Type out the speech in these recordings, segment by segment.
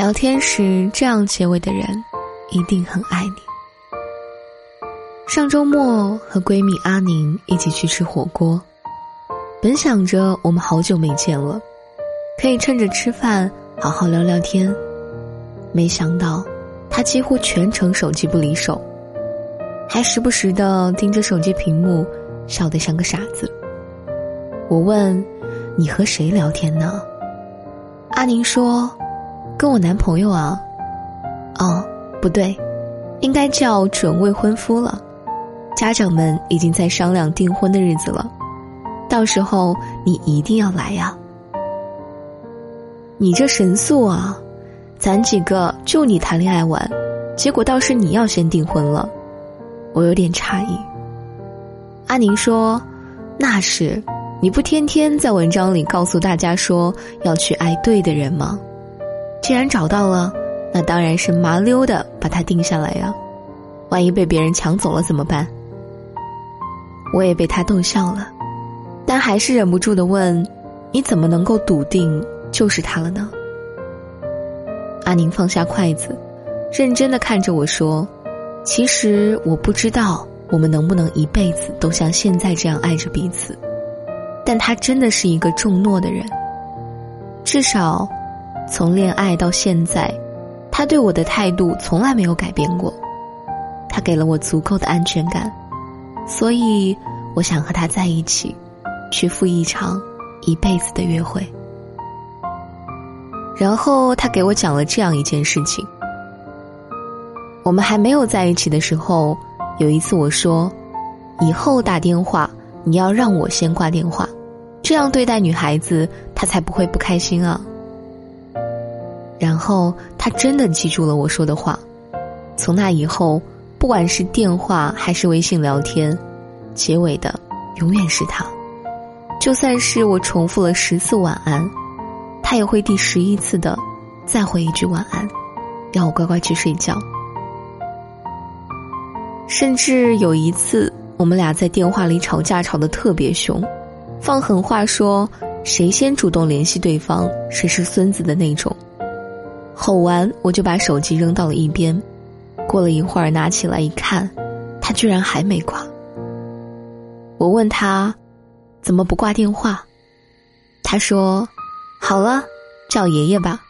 聊天时这样结尾的人，一定很爱你。上周末和闺蜜阿宁一起去吃火锅，本想着我们好久没见了，可以趁着吃饭好好聊聊天，没想到她几乎全程手机不离手，还时不时的盯着手机屏幕，笑得像个傻子。我问：“你和谁聊天呢？”阿宁说。跟我男朋友啊，哦，不对，应该叫准未婚夫了。家长们已经在商量订婚的日子了，到时候你一定要来呀。你这神速啊，咱几个就你谈恋爱晚，结果倒是你要先订婚了，我有点诧异。阿宁说：“那是，你不天天在文章里告诉大家说要去爱对的人吗？”既然找到了，那当然是麻溜的把它定下来呀。万一被别人抢走了怎么办？我也被他逗笑了，但还是忍不住的问：“你怎么能够笃定就是他了呢？”阿宁放下筷子，认真的看着我说：“其实我不知道我们能不能一辈子都像现在这样爱着彼此，但他真的是一个重诺的人，至少。”从恋爱到现在，他对我的态度从来没有改变过。他给了我足够的安全感，所以我想和他在一起，去赴一场一辈子的约会。然后他给我讲了这样一件事情：我们还没有在一起的时候，有一次我说，以后打电话你要让我先挂电话，这样对待女孩子，她才不会不开心啊。然后他真的记住了我说的话，从那以后，不管是电话还是微信聊天，结尾的永远是他。就算是我重复了十次晚安，他也会第十一次的再回一句晚安，让我乖乖去睡觉。甚至有一次，我们俩在电话里吵架，吵得特别凶，放狠话说谁先主动联系对方，谁是孙子的那种。吼完，我就把手机扔到了一边。过了一会儿，拿起来一看，他居然还没挂。我问他，怎么不挂电话？他说：“好了，叫爷爷吧。”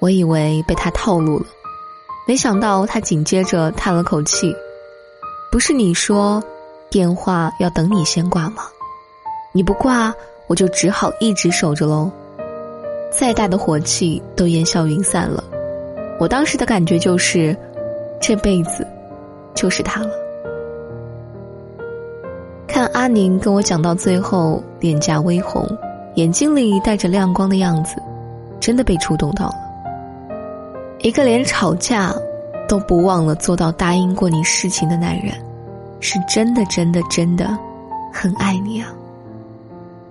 我以为被他套路了，没想到他紧接着叹了口气：“不是你说，电话要等你先挂吗？你不挂，我就只好一直守着喽。”再大的火气都烟消云散了，我当时的感觉就是，这辈子就是他了。看阿宁跟我讲到最后，脸颊微红，眼睛里带着亮光的样子，真的被触动到了。一个连吵架都不忘了做到答应过你事情的男人，是真的真的真的很爱你啊！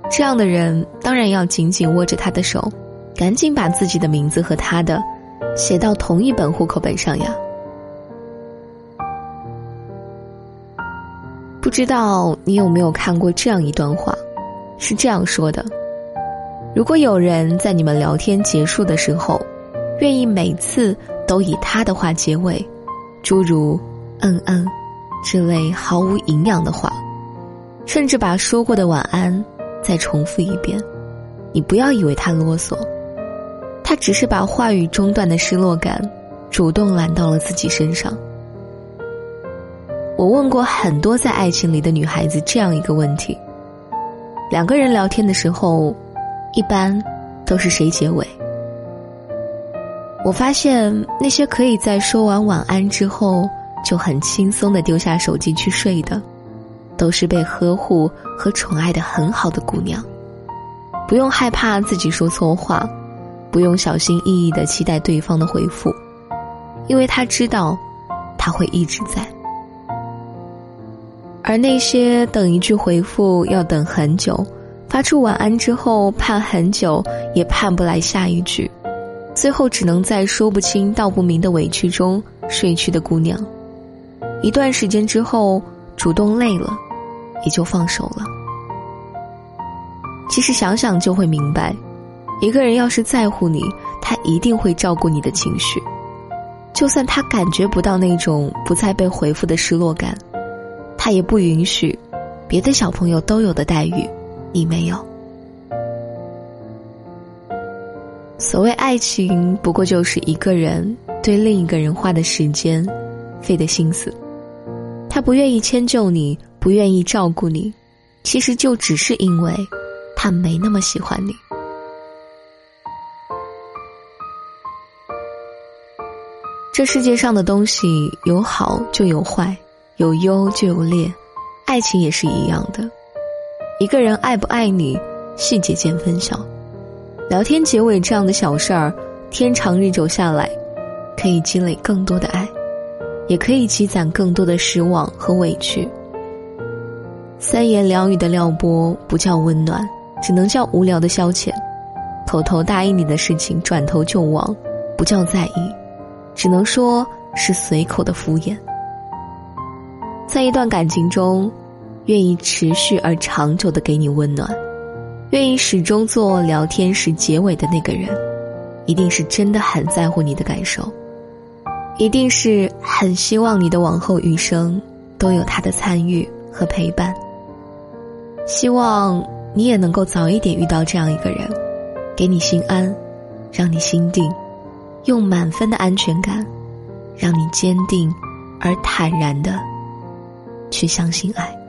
这样的人当然要紧紧握着他的手。赶紧把自己的名字和他的写到同一本户口本上呀！不知道你有没有看过这样一段话，是这样说的：如果有人在你们聊天结束的时候，愿意每次都以他的话结尾，诸如“嗯嗯”之类毫无营养的话，甚至把说过的晚安再重复一遍，你不要以为他啰嗦。他只是把话语中断的失落感，主动揽到了自己身上。我问过很多在爱情里的女孩子这样一个问题：两个人聊天的时候，一般都是谁结尾？我发现那些可以在说完晚安之后就很轻松的丢下手机去睡的，都是被呵护和宠爱的很好的姑娘，不用害怕自己说错话。不用小心翼翼的期待对方的回复，因为他知道，他会一直在。而那些等一句回复要等很久，发出晚安之后盼很久也盼不来下一句，最后只能在说不清道不明的委屈中睡去的姑娘，一段时间之后主动累了，也就放手了。其实想想就会明白。一个人要是在乎你，他一定会照顾你的情绪，就算他感觉不到那种不再被回复的失落感，他也不允许别的小朋友都有的待遇，你没有。所谓爱情，不过就是一个人对另一个人花的时间，费的心思。他不愿意迁就你，不愿意照顾你，其实就只是因为，他没那么喜欢你。这世界上的东西有好就有坏，有优就有劣，爱情也是一样的。一个人爱不爱你，细节见分晓。聊天结尾这样的小事儿，天长日久下来，可以积累更多的爱，也可以积攒更多的失望和委屈。三言两语的撩拨不叫温暖，只能叫无聊的消遣；口头答应你的事情转头就忘，不叫在意，只能说是随口的敷衍。在一段感情中，愿意持续而长久的给你温暖。愿意始终做聊天时结尾的那个人，一定是真的很在乎你的感受，一定是很希望你的往后余生都有他的参与和陪伴。希望你也能够早一点遇到这样一个人，给你心安，让你心定，用满分的安全感，让你坚定而坦然地去相信爱。